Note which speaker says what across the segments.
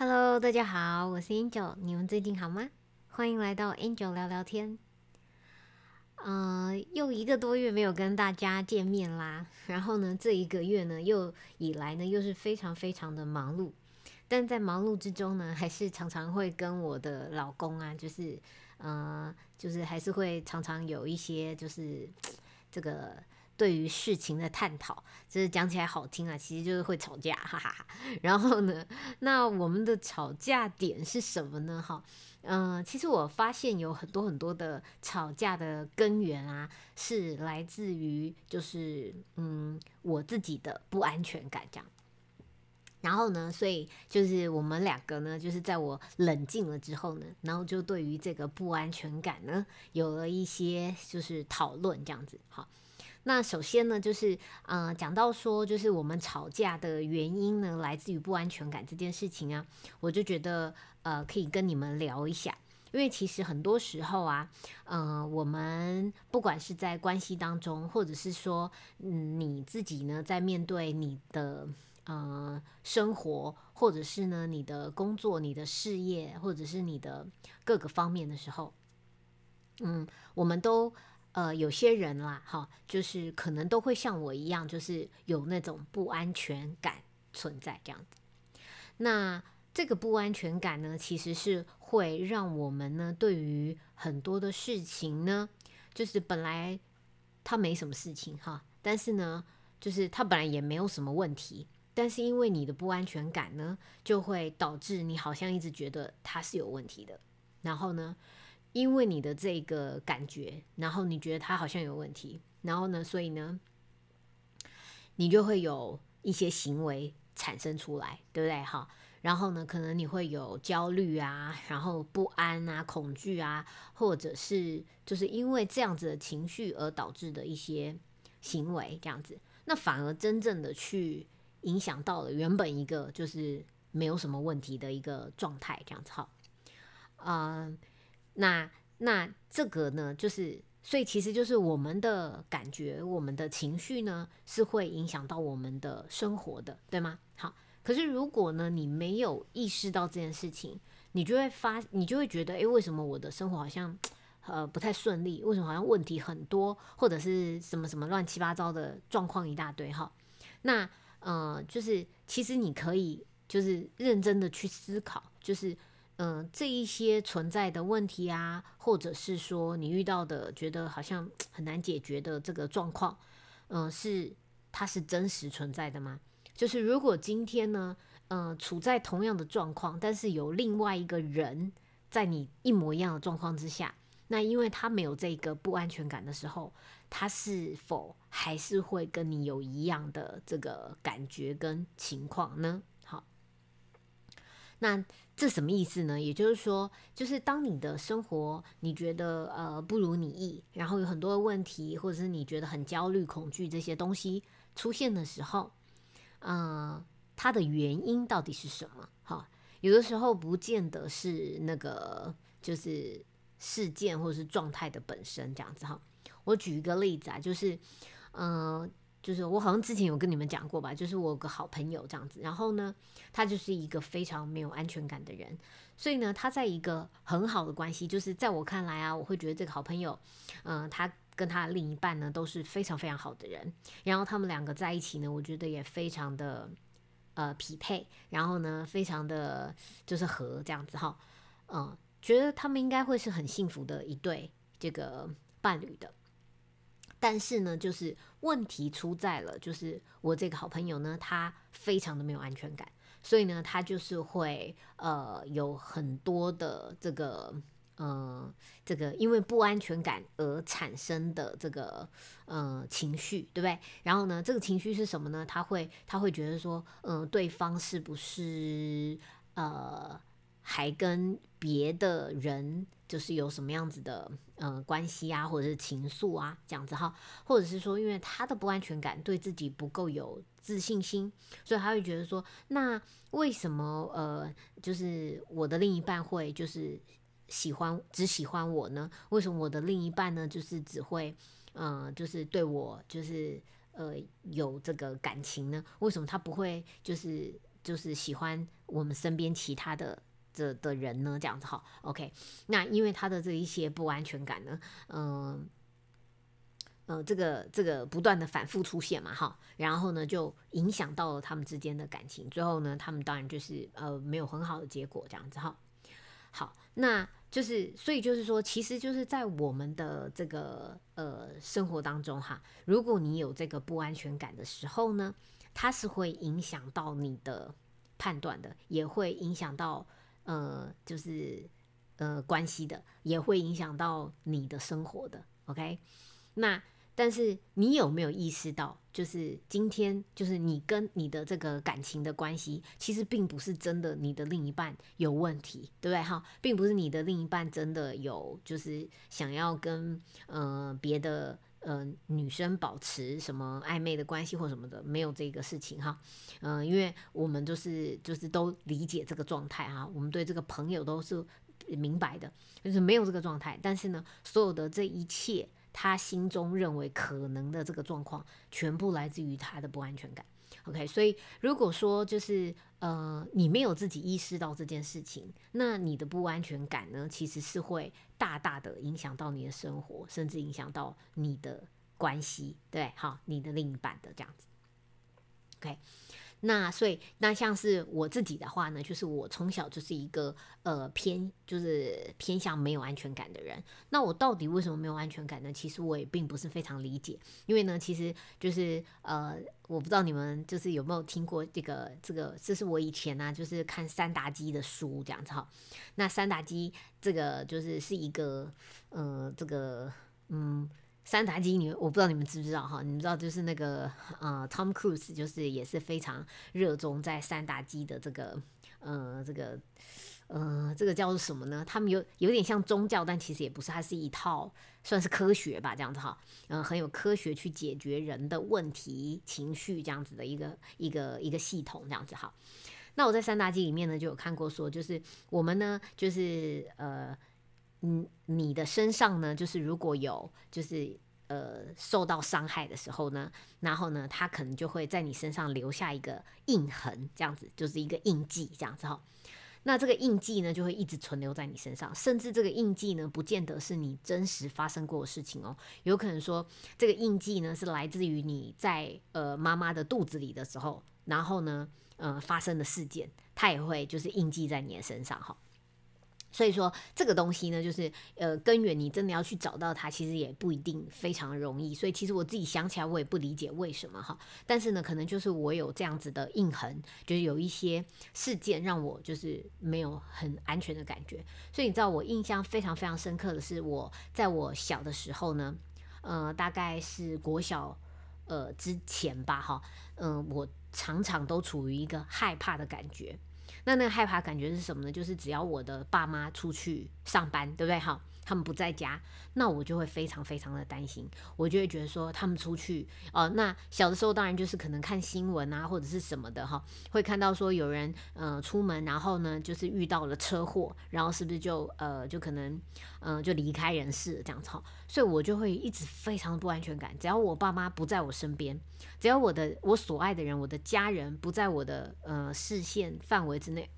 Speaker 1: Hello，大家好，我是 Angel，你们最近好吗？欢迎来到 Angel 聊聊天。呃，又一个多月没有跟大家见面啦。然后呢，这一个月呢，又以来呢，又是非常非常的忙碌。但在忙碌之中呢，还是常常会跟我的老公啊，就是呃，就是还是会常常有一些就是这个。对于事情的探讨，就是讲起来好听啊，其实就是会吵架，哈哈哈。然后呢，那我们的吵架点是什么呢？哈，嗯，其实我发现有很多很多的吵架的根源啊，是来自于就是嗯我自己的不安全感这样。然后呢，所以就是我们两个呢，就是在我冷静了之后呢，然后就对于这个不安全感呢，有了一些就是讨论这样子，好。那首先呢，就是呃，讲到说，就是我们吵架的原因呢，来自于不安全感这件事情啊，我就觉得呃，可以跟你们聊一下，因为其实很多时候啊，嗯，我们不管是在关系当中，或者是说，嗯，你自己呢，在面对你的呃生活，或者是呢你的工作、你的事业，或者是你的各个方面的时候，嗯，我们都。呃，有些人啦，哈，就是可能都会像我一样，就是有那种不安全感存在这样子。那这个不安全感呢，其实是会让我们呢，对于很多的事情呢，就是本来他没什么事情哈，但是呢，就是他本来也没有什么问题，但是因为你的不安全感呢，就会导致你好像一直觉得他是有问题的，然后呢。因为你的这个感觉，然后你觉得他好像有问题，然后呢，所以呢，你就会有一些行为产生出来，对不对？哈，然后呢，可能你会有焦虑啊，然后不安啊，恐惧啊，或者是就是因为这样子的情绪而导致的一些行为，这样子，那反而真正的去影响到了原本一个就是没有什么问题的一个状态，这样子哈，嗯。那那这个呢，就是所以其实就是我们的感觉，我们的情绪呢，是会影响到我们的生活的，对吗？好，可是如果呢，你没有意识到这件事情，你就会发，你就会觉得，诶，为什么我的生活好像呃不太顺利？为什么好像问题很多，或者是什么什么乱七八糟的状况一大堆？哈，那呃，就是其实你可以就是认真的去思考，就是。嗯，这一些存在的问题啊，或者是说你遇到的觉得好像 很难解决的这个状况，嗯，是它是真实存在的吗？就是如果今天呢，嗯，处在同样的状况，但是有另外一个人在你一模一样的状况之下，那因为他没有这个不安全感的时候，他是否还是会跟你有一样的这个感觉跟情况呢？那。这什么意思呢？也就是说，就是当你的生活你觉得呃不如你意，然后有很多问题，或者是你觉得很焦虑、恐惧这些东西出现的时候，嗯，它的原因到底是什么？哈，有的时候不见得是那个就是事件或者是状态的本身这样子哈。我举一个例子啊，就是嗯。就是我好像之前有跟你们讲过吧，就是我有个好朋友这样子，然后呢，他就是一个非常没有安全感的人，所以呢，他在一个很好的关系，就是在我看来啊，我会觉得这个好朋友，嗯，他跟他另一半呢都是非常非常好的人，然后他们两个在一起呢，我觉得也非常的呃匹配，然后呢，非常的就是和这样子哈，嗯，觉得他们应该会是很幸福的一对这个伴侣的。但是呢，就是问题出在了，就是我这个好朋友呢，他非常的没有安全感，所以呢，他就是会呃有很多的这个呃这个因为不安全感而产生的这个呃情绪，对不对？然后呢，这个情绪是什么呢？他会他会觉得说，嗯，对方是不是呃还跟别的人？就是有什么样子的呃关系啊，或者是情愫啊，这样子哈，或者是说，因为他的不安全感，对自己不够有自信心，所以他会觉得说，那为什么呃，就是我的另一半会就是喜欢只喜欢我呢？为什么我的另一半呢，就是只会嗯，就是对我就是呃有这个感情呢？为什么他不会就是？就是喜欢我们身边其他的的的人呢？这样子哈，OK，那因为他的这一些不安全感呢，嗯。呃，这个这个不断的反复出现嘛，哈，然后呢，就影响到了他们之间的感情，最后呢，他们当然就是呃没有很好的结果这样子哈。好，那就是所以就是说，其实就是在我们的这个呃生活当中哈，如果你有这个不安全感的时候呢，它是会影响到你的判断的，也会影响到呃就是呃关系的，也会影响到你的生活的。OK，那。但是你有没有意识到，就是今天，就是你跟你的这个感情的关系，其实并不是真的你的另一半有问题，对不对？哈，并不是你的另一半真的有，就是想要跟呃别的呃女生保持什么暧昧的关系或什么的，没有这个事情哈。嗯，因为我们就是就是都理解这个状态哈，我们对这个朋友都是明白的，就是没有这个状态。但是呢，所有的这一切。他心中认为可能的这个状况，全部来自于他的不安全感。OK，所以如果说就是呃，你没有自己意识到这件事情，那你的不安全感呢，其实是会大大的影响到你的生活，甚至影响到你的关系，对，好，你的另一半的这样子。OK。那所以，那像是我自己的话呢，就是我从小就是一个呃偏就是偏向没有安全感的人。那我到底为什么没有安全感呢？其实我也并不是非常理解。因为呢，其实就是呃，我不知道你们就是有没有听过这个这个，这是我以前呢就是看三达基的书这样子哈。那三达基这个就是是一个呃这个嗯。三打基，你我不知道你们知不知道哈？你们知道就是那个呃，Tom Cruise 就是也是非常热衷在三打基的这个呃这个呃这个叫做什么呢？他们有有点像宗教，但其实也不是，它是一套算是科学吧，这样子哈，嗯，很有科学去解决人的问题、情绪这样子的一个一个一个系统这样子哈。那我在三大基里面呢就有看过说，就是我们呢就是呃。嗯，你的身上呢，就是如果有就是呃受到伤害的时候呢，然后呢，它可能就会在你身上留下一个印痕，这样子就是一个印记，这样子哈。那这个印记呢，就会一直存留在你身上，甚至这个印记呢，不见得是你真实发生过的事情哦，有可能说这个印记呢是来自于你在呃妈妈的肚子里的时候，然后呢呃发生的事件，它也会就是印记在你的身上哈。所以说这个东西呢，就是呃根源，你真的要去找到它，其实也不一定非常容易。所以其实我自己想起来，我也不理解为什么哈。但是呢，可能就是我有这样子的印痕，就是有一些事件让我就是没有很安全的感觉。所以你知道，我印象非常非常深刻的是，我在我小的时候呢，呃，大概是国小呃之前吧，哈，嗯，我常常都处于一个害怕的感觉。那那个害怕感觉是什么呢？就是只要我的爸妈出去上班，对不对？好，他们不在家，那我就会非常非常的担心。我就会觉得说，他们出去，哦，那小的时候当然就是可能看新闻啊，或者是什么的，哈，会看到说有人，呃，出门，然后呢，就是遇到了车祸，然后是不是就，呃，就可能，嗯，就离开人世这样子，哈。所以我就会一直非常的不安全感。只要我爸妈不在我身边，只要我的我所爱的人，我的家人不在我的呃视线范围之内，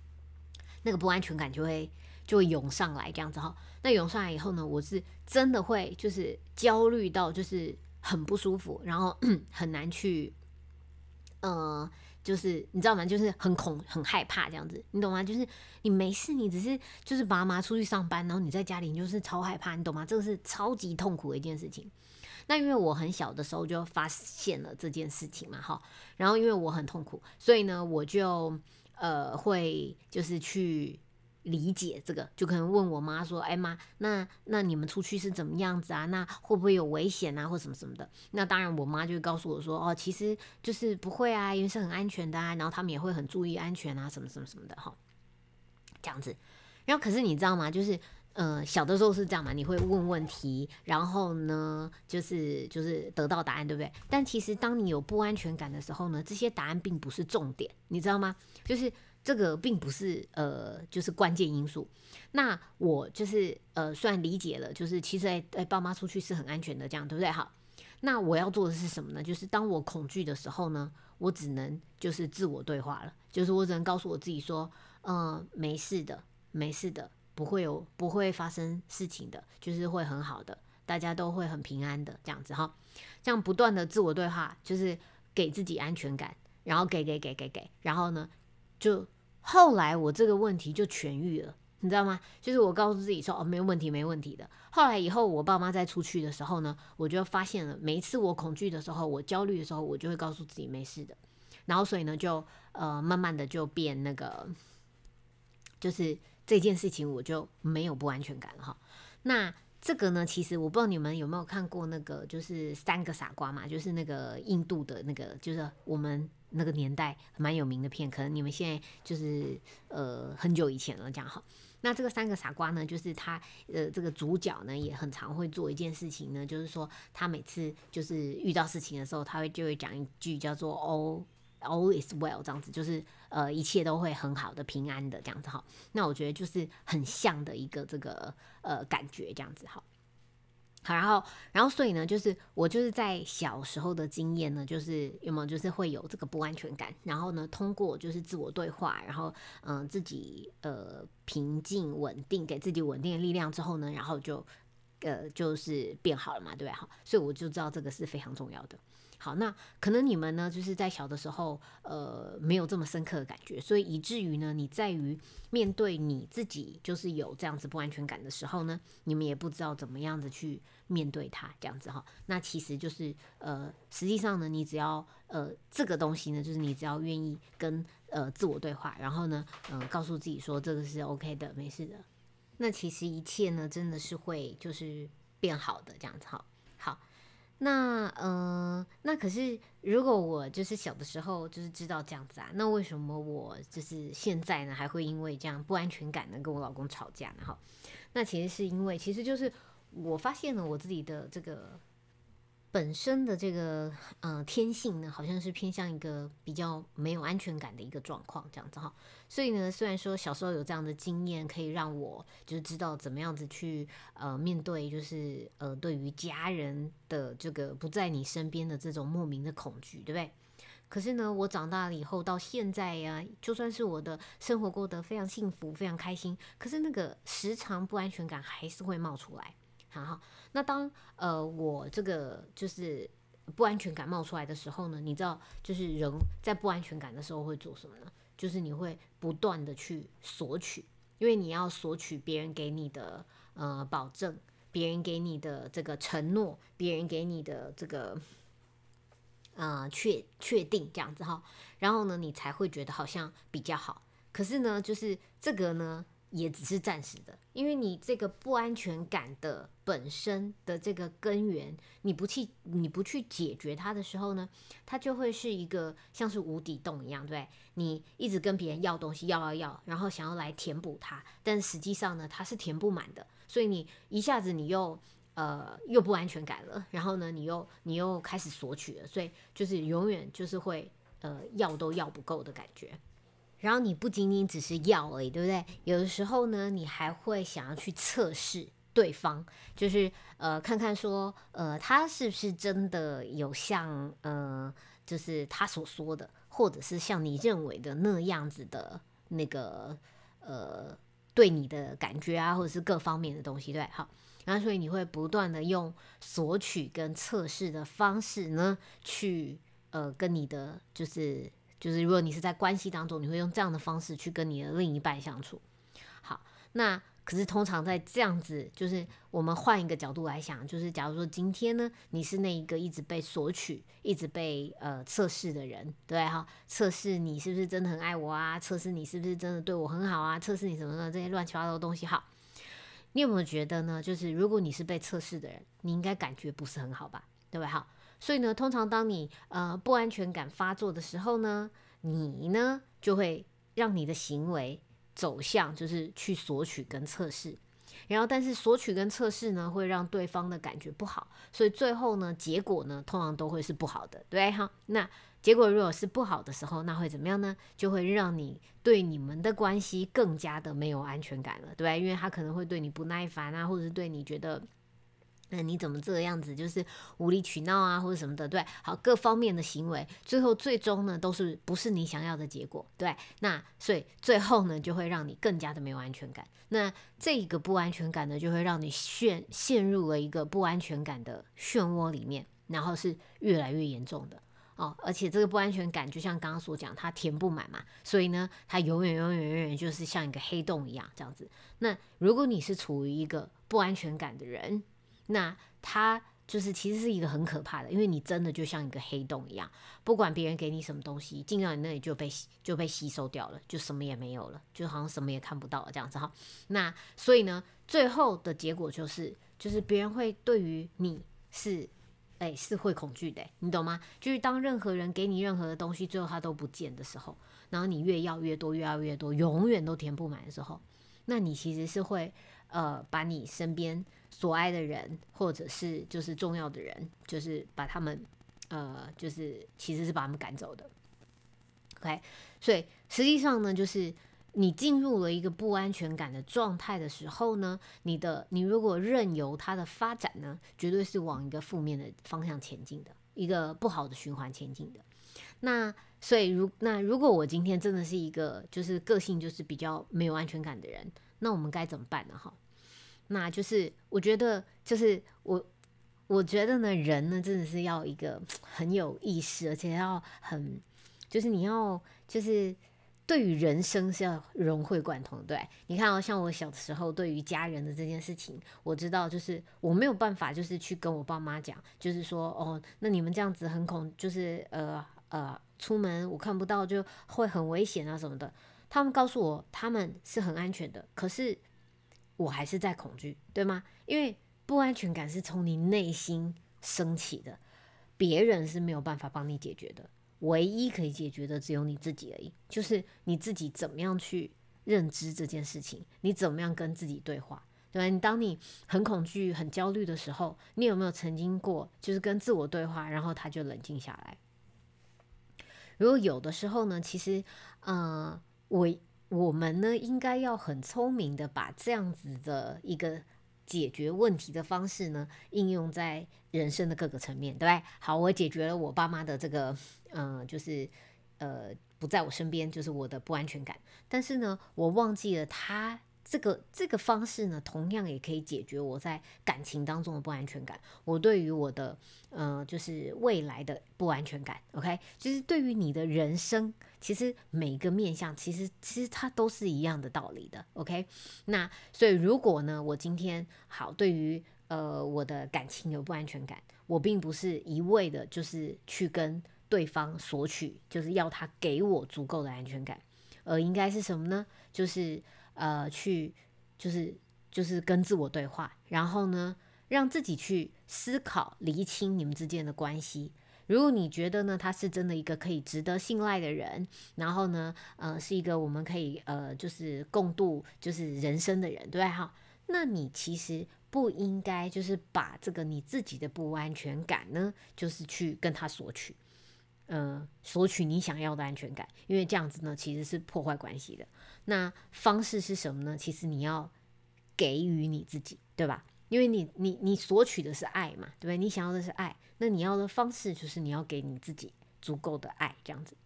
Speaker 1: 那个不安全感就会就会涌上来，这样子哈。那涌上来以后呢，我是真的会就是焦虑到就是很不舒服，然后 很难去，呃。就是你知道吗？就是很恐、很害怕这样子，你懂吗？就是你没事，你只是就是爸妈出去上班，然后你在家里，你就是超害怕，你懂吗？这个是超级痛苦的一件事情。那因为我很小的时候就发现了这件事情嘛，哈，然后因为我很痛苦，所以呢，我就呃会就是去。理解这个，就可能问我妈说：“哎妈，那那你们出去是怎么样子啊？那会不会有危险啊，或什么什么的？”那当然，我妈就会告诉我说：“哦，其实就是不会啊，因为是很安全的啊。然后他们也会很注意安全啊，什么什么什么的哈，这样子。然后可是你知道吗？就是呃，小的时候是这样嘛，你会问问题，然后呢，就是就是得到答案，对不对？但其实当你有不安全感的时候呢，这些答案并不是重点，你知道吗？就是。这个并不是呃，就是关键因素。那我就是呃，虽然理解了，就是其实哎哎，爸妈出去是很安全的，这样对不对？好，那我要做的是什么呢？就是当我恐惧的时候呢，我只能就是自我对话了，就是我只能告诉我自己说，嗯，没事的，没事的，不会有不会发生事情的，就是会很好的，大家都会很平安的这样子哈。这样不断的自我对话，就是给自己安全感，然后给给给给给，然后呢，就后来我这个问题就痊愈了。你知道吗？就是我告诉自己说，哦，没有问题，没问题的。后来以后，我爸妈再出去的时候呢，我就发现了，每一次我恐惧的时候，我焦虑的时候，我就会告诉自己没事的。然后，所以呢，就呃，慢慢的就变那个，就是这件事情我就没有不安全感了哈。那这个呢，其实我不知道你们有没有看过那个，就是三个傻瓜嘛，就是那个印度的那个，就是我们。那个年代蛮有名的片，可能你们现在就是呃很久以前了这样哈。那这个三个傻瓜呢，就是他呃这个主角呢也很常会做一件事情呢，就是说他每次就是遇到事情的时候，他会就会讲一句叫做哦 all is well 这样子，就是呃一切都会很好的平安的这样子哈。那我觉得就是很像的一个这个呃感觉这样子哈。好，然后，然后，所以呢，就是我就是在小时候的经验呢，就是有没有，就是会有这个不安全感，然后呢，通过就是自我对话，然后嗯，自己呃平静稳定，给自己稳定的力量之后呢，然后就呃就是变好了嘛，对吧？好，所以我就知道这个是非常重要的。好，那可能你们呢，就是在小的时候，呃，没有这么深刻的感觉，所以以至于呢，你在于面对你自己就是有这样子不安全感的时候呢，你们也不知道怎么样子去面对它，这样子哈。那其实就是，呃，实际上呢，你只要，呃，这个东西呢，就是你只要愿意跟呃自我对话，然后呢，嗯，告诉自己说这个是 OK 的，没事的，那其实一切呢，真的是会就是变好的这样子哈。那嗯，那可是如果我就是小的时候就是知道这样子啊，那为什么我就是现在呢还会因为这样不安全感呢跟我老公吵架呢？哈，那其实是因为其实就是我发现了我自己的这个。本身的这个呃天性呢，好像是偏向一个比较没有安全感的一个状况，这样子哈。所以呢，虽然说小时候有这样的经验，可以让我就是知道怎么样子去呃面对，就是呃对于家人的这个不在你身边的这种莫名的恐惧，对不对？可是呢，我长大了以后到现在呀，就算是我的生活过得非常幸福、非常开心，可是那个时常不安全感还是会冒出来。好好，那当呃我这个就是不安全感冒出来的时候呢，你知道，就是人在不安全感的时候会做什么呢？就是你会不断的去索取，因为你要索取别人给你的呃保证，别人给你的这个承诺，别人给你的这个呃确确定这样子哈，然后呢，你才会觉得好像比较好。可是呢，就是这个呢。也只是暂时的，因为你这个不安全感的本身的这个根源，你不去你不去解决它的时候呢，它就会是一个像是无底洞一样，对你一直跟别人要东西，要要要，然后想要来填补它，但实际上呢，它是填不满的，所以你一下子你又呃又不安全感了，然后呢，你又你又开始索取了，所以就是永远就是会呃要都要不够的感觉。然后你不仅仅只是要而已，对不对？有的时候呢，你还会想要去测试对方，就是呃，看看说，呃，他是不是真的有像呃，就是他所说的，或者是像你认为的那样子的那个呃，对你的感觉啊，或者是各方面的东西，对，好。然后所以你会不断的用索取跟测试的方式呢，去呃，跟你的就是。就是如果你是在关系当中，你会用这样的方式去跟你的另一半相处。好，那可是通常在这样子，就是我们换一个角度来想，就是假如说今天呢，你是那一个一直被索取、一直被呃测试的人，对哈？测试你是不是真的很爱我啊？测试你是不是真的对我很好啊？测试你什么的这些乱七八糟的东西。好，你有没有觉得呢？就是如果你是被测试的人，你应该感觉不是很好吧？对不对？好。所以呢，通常当你呃不安全感发作的时候呢，你呢就会让你的行为走向就是去索取跟测试，然后但是索取跟测试呢会让对方的感觉不好，所以最后呢结果呢通常都会是不好的，对哈？那结果如果是不好的时候，那会怎么样呢？就会让你对你们的关系更加的没有安全感了，对？因为他可能会对你不耐烦啊，或者是对你觉得。那你怎么这个样子，就是无理取闹啊，或者什么的，对，好，各方面的行为，最后最终呢，都是不是你想要的结果，对，那所以最后呢，就会让你更加的没有安全感。那这个不安全感呢，就会让你陷陷入了一个不安全感的漩涡里面，然后是越来越严重的哦。而且这个不安全感，就像刚刚所讲，它填不满嘛，所以呢，它永远永远永远就是像一个黑洞一样这样子。那如果你是处于一个不安全感的人，那它就是其实是一个很可怕的，因为你真的就像一个黑洞一样，不管别人给你什么东西，进到你那里就被就被吸收掉了，就什么也没有了，就好像什么也看不到了这样子哈。那所以呢，最后的结果就是，就是别人会对于你是，哎，是会恐惧的，你懂吗？就是当任何人给你任何的东西，最后他都不见的时候，然后你越要越多，越要越多，永远都填不满的时候，那你其实是会。呃，把你身边所爱的人，或者是就是重要的人，就是把他们，呃，就是其实是把他们赶走的。OK，所以实际上呢，就是你进入了一个不安全感的状态的时候呢，你的你如果任由它的发展呢，绝对是往一个负面的方向前进的，一个不好的循环前进的。那所以如那如果我今天真的是一个就是个性就是比较没有安全感的人。那我们该怎么办呢？哈，那就是我觉得，就是我我觉得呢，人呢真的是要一个很有意识，而且要很，就是你要就是对于人生是要融会贯通。对，你看哦，像我小的时候，对于家人的这件事情，我知道就是我没有办法，就是去跟我爸妈讲，就是说哦，那你们这样子很恐，就是呃呃，出门我看不到就会很危险啊什么的。他们告诉我他们是很安全的，可是我还是在恐惧，对吗？因为不安全感是从你内心升起的，别人是没有办法帮你解决的，唯一可以解决的只有你自己而已。就是你自己怎么样去认知这件事情，你怎么样跟自己对话，对吧？你当你很恐惧、很焦虑的时候，你有没有曾经过就是跟自我对话，然后他就冷静下来？如果有的时候呢，其实，呃。我我们呢，应该要很聪明的把这样子的一个解决问题的方式呢，应用在人生的各个层面，对不对？好，我解决了我爸妈的这个，嗯，就是呃不在我身边，就是我的不安全感，但是呢，我忘记了他。这个这个方式呢，同样也可以解决我在感情当中的不安全感。我对于我的呃，就是未来的不安全感。OK，就是对于你的人生，其实每个面向，其实其实它都是一样的道理的。OK，那所以如果呢，我今天好对于呃我的感情有不安全感，我并不是一味的就是去跟对方索取，就是要他给我足够的安全感，而应该是什么呢？就是。呃，去就是就是跟自我对话，然后呢，让自己去思考、厘清你们之间的关系。如果你觉得呢，他是真的一个可以值得信赖的人，然后呢，呃，是一个我们可以呃，就是共度就是人生的人，对哈？那你其实不应该就是把这个你自己的不安全感呢，就是去跟他索取。呃，索取你想要的安全感，因为这样子呢，其实是破坏关系的。那方式是什么呢？其实你要给予你自己，对吧？因为你你你索取的是爱嘛，对不对？你想要的是爱，那你要的方式就是你要给你自己足够的爱，这样子。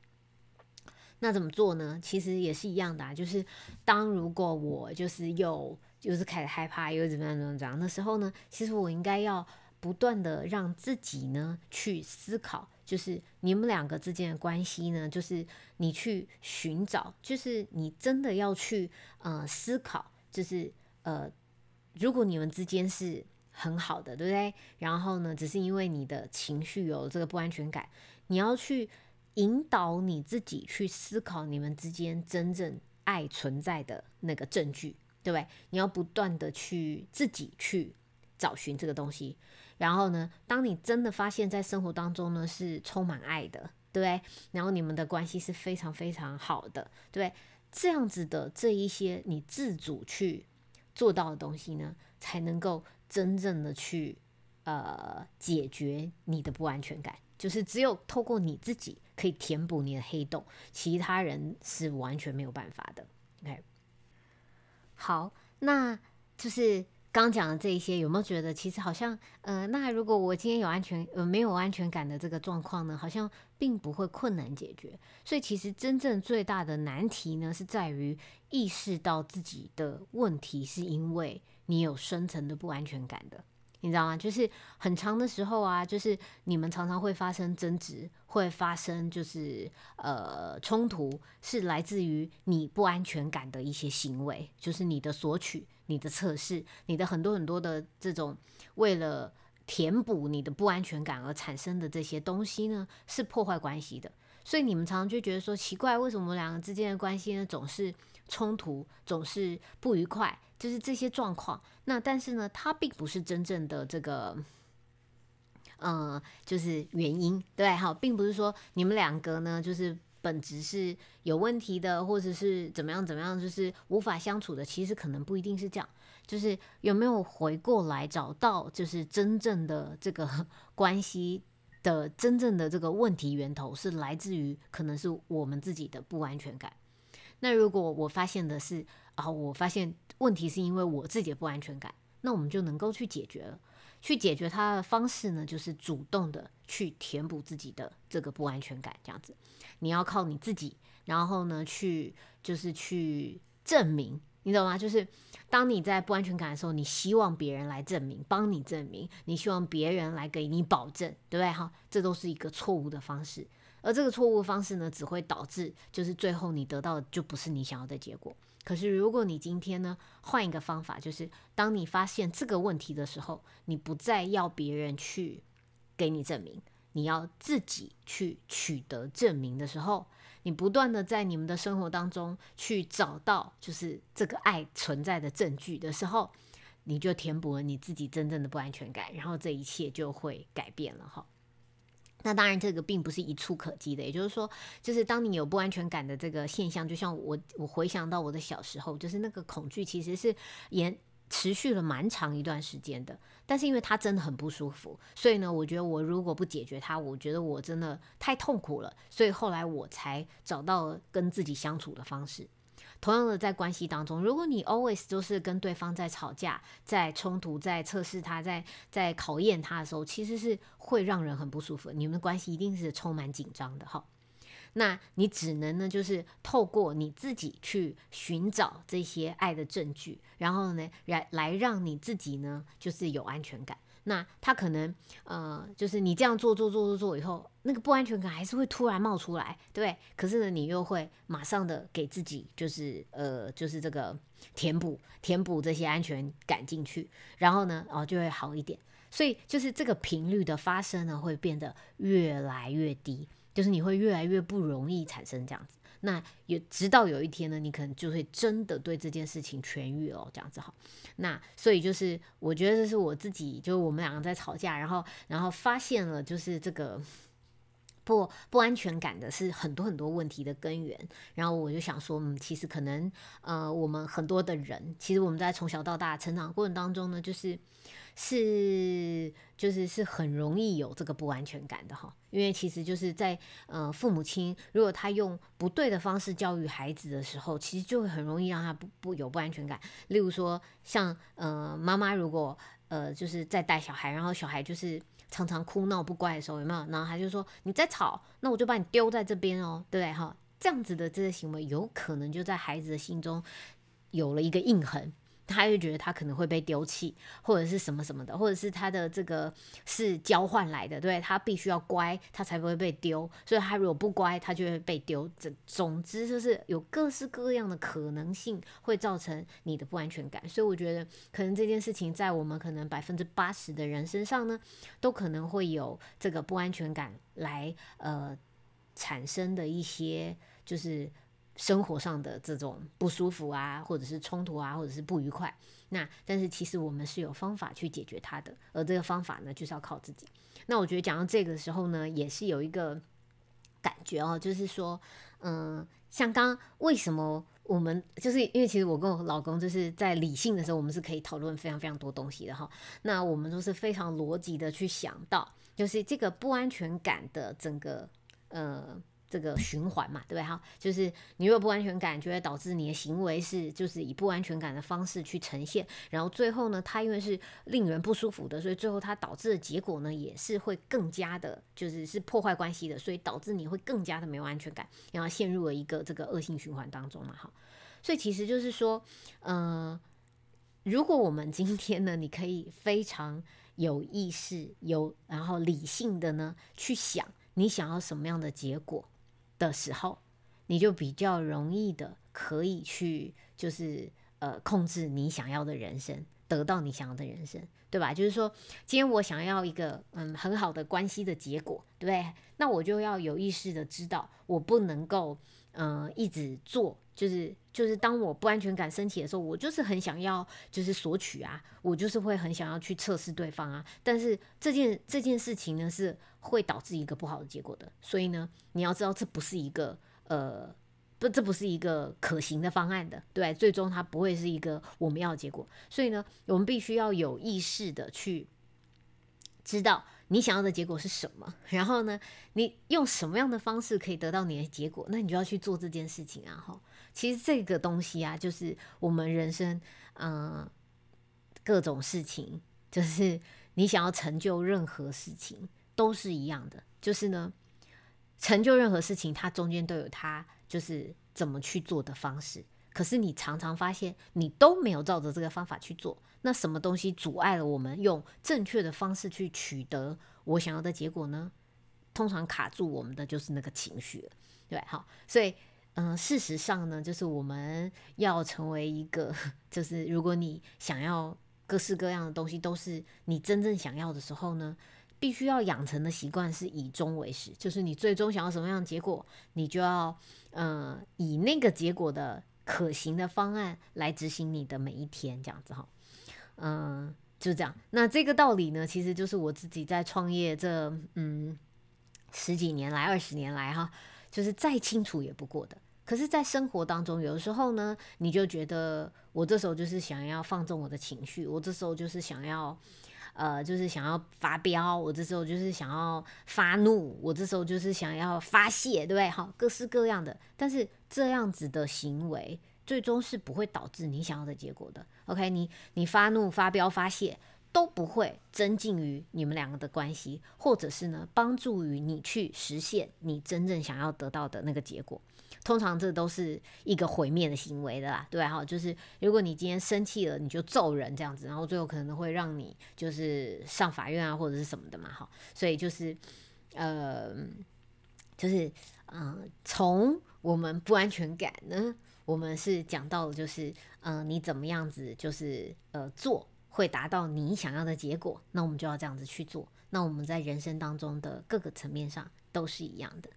Speaker 1: 那怎么做呢？其实也是一样的啊，就是当如果我就是又就是开始害怕，又怎么样怎么样的时候呢，其实我应该要不断的让自己呢去思考。就是你们两个之间的关系呢，就是你去寻找，就是你真的要去呃思考，就是呃，如果你们之间是很好的，对不对？然后呢，只是因为你的情绪有这个不安全感，你要去引导你自己去思考你们之间真正爱存在的那个证据，对不对？你要不断的去自己去找寻这个东西。然后呢，当你真的发现，在生活当中呢是充满爱的，对？然后你们的关系是非常非常好的，对不对？这样子的这一些你自主去做到的东西呢，才能够真正的去呃解决你的不安全感。就是只有透过你自己可以填补你的黑洞，其他人是完全没有办法的。OK，好，那就是。刚讲的这一些，有没有觉得其实好像，呃，那如果我今天有安全，呃，没有安全感的这个状况呢，好像并不会困难解决。所以其实真正最大的难题呢，是在于意识到自己的问题，是因为你有深层的不安全感的。你知道吗？就是很长的时候啊，就是你们常常会发生争执，会发生就是呃冲突，是来自于你不安全感的一些行为，就是你的索取、你的测试、你的很多很多的这种为了填补你的不安全感而产生的这些东西呢，是破坏关系的。所以你们常常就觉得说奇怪，为什么我们两个之间的关系呢总是冲突，总是不愉快？就是这些状况，那但是呢，它并不是真正的这个，呃，就是原因，对，好，并不是说你们两个呢，就是本质是有问题的，或者是怎么样怎么样，就是无法相处的。其实可能不一定是这样，就是有没有回过来找到，就是真正的这个 关系的真正的这个问题源头是来自于，可能是我们自己的不安全感。那如果我发现的是，啊，我发现问题是因为我自己的不安全感，那我们就能够去解决了。去解决它的方式呢，就是主动的去填补自己的这个不安全感。这样子，你要靠你自己，然后呢，去就是去证明，你懂吗？就是当你在不安全感的时候，你希望别人来证明，帮你证明，你希望别人来给你保证，对不对？哈，这都是一个错误的方式。而这个错误方式呢，只会导致就是最后你得到的就不是你想要的结果。可是如果你今天呢换一个方法，就是当你发现这个问题的时候，你不再要别人去给你证明，你要自己去取得证明的时候，你不断的在你们的生活当中去找到就是这个爱存在的证据的时候，你就填补了你自己真正的不安全感，然后这一切就会改变了哈。那当然，这个并不是一触可及的。也就是说，就是当你有不安全感的这个现象，就像我我回想到我的小时候，就是那个恐惧其实是延持续了蛮长一段时间的。但是因为它真的很不舒服，所以呢，我觉得我如果不解决它，我觉得我真的太痛苦了。所以后来我才找到跟自己相处的方式。同样的，在关系当中，如果你 always 都是跟对方在吵架、在冲突、在测试他、在在考验他的时候，其实是会让人很不舒服。你们的关系一定是充满紧张的哈。那你只能呢，就是透过你自己去寻找这些爱的证据，然后呢，来来让你自己呢，就是有安全感。那他可能呃，就是你这样做做做做做以后，那个不安全感还是会突然冒出来，对不对？可是呢，你又会马上的给自己就是呃，就是这个填补填补这些安全感进去，然后呢，哦就会好一点。所以就是这个频率的发生呢，会变得越来越低，就是你会越来越不容易产生这样子。那有直到有一天呢，你可能就会真的对这件事情痊愈了，这样子哈。那所以就是我觉得这是我自己，就是我们两个在吵架，然后然后发现了就是这个不不安全感的是很多很多问题的根源。然后我就想说，嗯，其实可能呃，我们很多的人，其实我们在从小到大成长过程当中呢，就是。是，就是是很容易有这个不安全感的哈，因为其实就是在呃父母亲如果他用不对的方式教育孩子的时候，其实就会很容易让他不不有不安全感。例如说，像呃妈妈如果呃就是在带小孩，然后小孩就是常常哭闹不乖的时候，有没有？然后他就说你在吵，那我就把你丢在这边哦，对不对哈？这样子的这些行为，有可能就在孩子的心中有了一个印痕。他就觉得他可能会被丢弃，或者是什么什么的，或者是他的这个是交换来的，对他必须要乖，他才不会被丢。所以他如果不乖，他就会被丢。总总之就是有各式各样的可能性会造成你的不安全感。所以我觉得可能这件事情在我们可能百分之八十的人身上呢，都可能会有这个不安全感来呃产生的一些就是。生活上的这种不舒服啊，或者是冲突啊，或者是不愉快，那但是其实我们是有方法去解决它的，而这个方法呢，就是要靠自己。那我觉得讲到这个时候呢，也是有一个感觉哦，就是说，嗯，像刚为什么我们就是因为其实我跟我老公就是在理性的时候，我们是可以讨论非常非常多东西的哈。那我们都是非常逻辑的去想到，就是这个不安全感的整个呃。这个循环嘛，对不对？哈，就是你有不安全感，就会导致你的行为是就是以不安全感的方式去呈现，然后最后呢，它因为是令人不舒服的，所以最后它导致的结果呢，也是会更加的，就是是破坏关系的，所以导致你会更加的没有安全感，然后陷入了一个这个恶性循环当中嘛，哈。所以其实就是说，呃，如果我们今天呢，你可以非常有意识、有然后理性的呢去想你想要什么样的结果。的时候，你就比较容易的可以去，就是呃控制你想要的人生，得到你想要的人生，对吧？就是说，今天我想要一个嗯很好的关系的结果，对不对？那我就要有意识的知道，我不能够嗯一直做，就是就是当我不安全感升起的时候，我就是很想要就是索取啊，我就是会很想要去测试对方啊。但是这件这件事情呢是。会导致一个不好的结果的，所以呢，你要知道这不是一个呃不，这不是一个可行的方案的，对，最终它不会是一个我们要的结果。所以呢，我们必须要有意识的去知道你想要的结果是什么，然后呢，你用什么样的方式可以得到你的结果，那你就要去做这件事情啊。哈，其实这个东西啊，就是我们人生嗯各种事情，就是你想要成就任何事情。都是一样的，就是呢，成就任何事情，它中间都有它就是怎么去做的方式。可是你常常发现，你都没有照着这个方法去做，那什么东西阻碍了我们用正确的方式去取得我想要的结果呢？通常卡住我们的就是那个情绪，对，好，所以，嗯，事实上呢，就是我们要成为一个，就是如果你想要各式各样的东西都是你真正想要的时候呢？必须要养成的习惯是以终为始，就是你最终想要什么样的结果，你就要嗯以那个结果的可行的方案来执行你的每一天，这样子哈，嗯，就这样。那这个道理呢，其实就是我自己在创业这嗯十几年来、二十年来哈，就是再清楚也不过的。可是，在生活当中，有的时候呢，你就觉得我这时候就是想要放纵我的情绪，我这时候就是想要。呃，就是想要发飙，我这时候就是想要发怒，我这时候就是想要发泄，对不对？好，各式各样的，但是这样子的行为，最终是不会导致你想要的结果的。OK，你你发怒、发飙、发泄都不会增进于你们两个的关系，或者是呢，帮助于你去实现你真正想要得到的那个结果。通常这都是一个毁灭的行为的啦，对哈，就是如果你今天生气了，你就揍人这样子，然后最后可能会让你就是上法院啊或者是什么的嘛，哈，所以就是呃，就是嗯，从我们不安全感呢，我们是讲到就是嗯，你怎么样子就是呃做会达到你想要的结果，那我们就要这样子去做，那我们在人生当中的各个层面上都是一样的。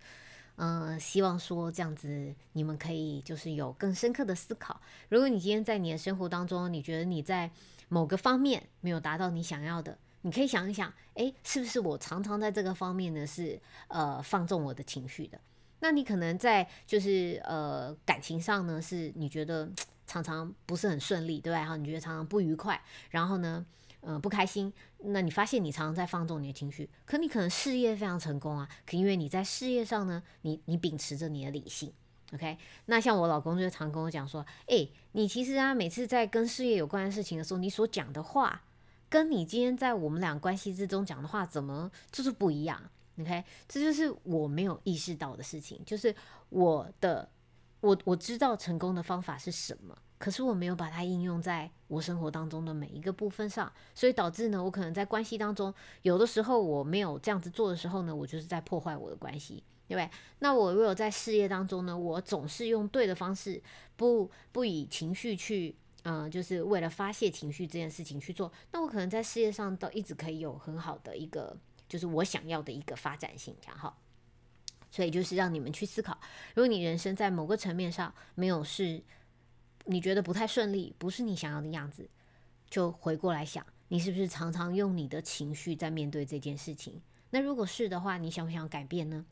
Speaker 1: 嗯，希望说这样子，你们可以就是有更深刻的思考。如果你今天在你的生活当中，你觉得你在某个方面没有达到你想要的，你可以想一想，诶，是不是我常常在这个方面呢是呃放纵我的情绪的？那你可能在就是呃感情上呢，是你觉得常常不是很顺利，对吧？然后你觉得常常不愉快，然后呢？嗯，不开心。那你发现你常常在放纵你的情绪，可你可能事业非常成功啊。可因为你在事业上呢，你你秉持着你的理性，OK？那像我老公就常跟我讲说，诶，你其实啊，每次在跟事业有关的事情的时候，你所讲的话，跟你今天在我们俩关系之中讲的话，怎么就是不一样？OK？这就是我没有意识到的事情，就是我的，我我知道成功的方法是什么。可是我没有把它应用在我生活当中的每一个部分上，所以导致呢，我可能在关系当中，有的时候我没有这样子做的时候呢，我就是在破坏我的关系，对不对？那我如果在事业当中呢，我总是用对的方式，不不以情绪去，嗯，就是为了发泄情绪这件事情去做，那我可能在事业上都一直可以有很好的一个，就是我想要的一个发展性，这样哈。所以就是让你们去思考，如果你人生在某个层面上没有是。你觉得不太顺利，不是你想要的样子，就回过来想，你是不是常常用你的情绪在面对这件事情？那如果是的话，你想不想改变呢？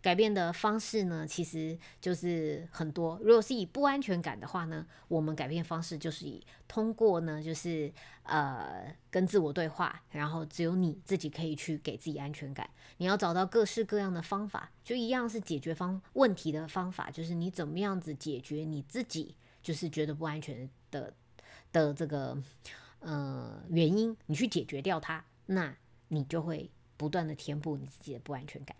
Speaker 1: 改变的方式呢，其实就是很多。如果是以不安全感的话呢，我们改变方式就是以通过呢，就是呃跟自我对话，然后只有你自己可以去给自己安全感。你要找到各式各样的方法，就一样是解决方问题的方法，就是你怎么样子解决你自己就是觉得不安全的的这个呃原因，你去解决掉它，那你就会不断的填补你自己的不安全感。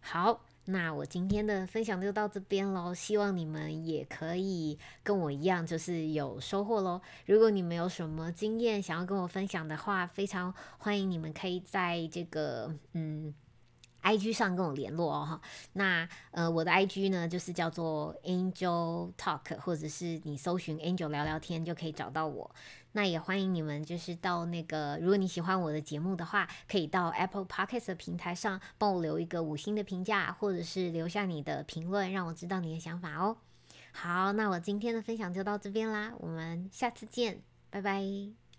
Speaker 1: 好，那我今天的分享就到这边喽。希望你们也可以跟我一样，就是有收获喽。如果你们有什么经验想要跟我分享的话，非常欢迎你们可以在这个嗯。I G 上跟我联络哦哈，那呃我的 I G 呢就是叫做 Angel Talk，或者是你搜寻 Angel 聊聊天就可以找到我。那也欢迎你们就是到那个，如果你喜欢我的节目的话，可以到 Apple Podcast 的平台上帮我留一个五星的评价，或者是留下你的评论，让我知道你的想法哦。好，那我今天的分享就到这边啦，我们下次见，拜拜。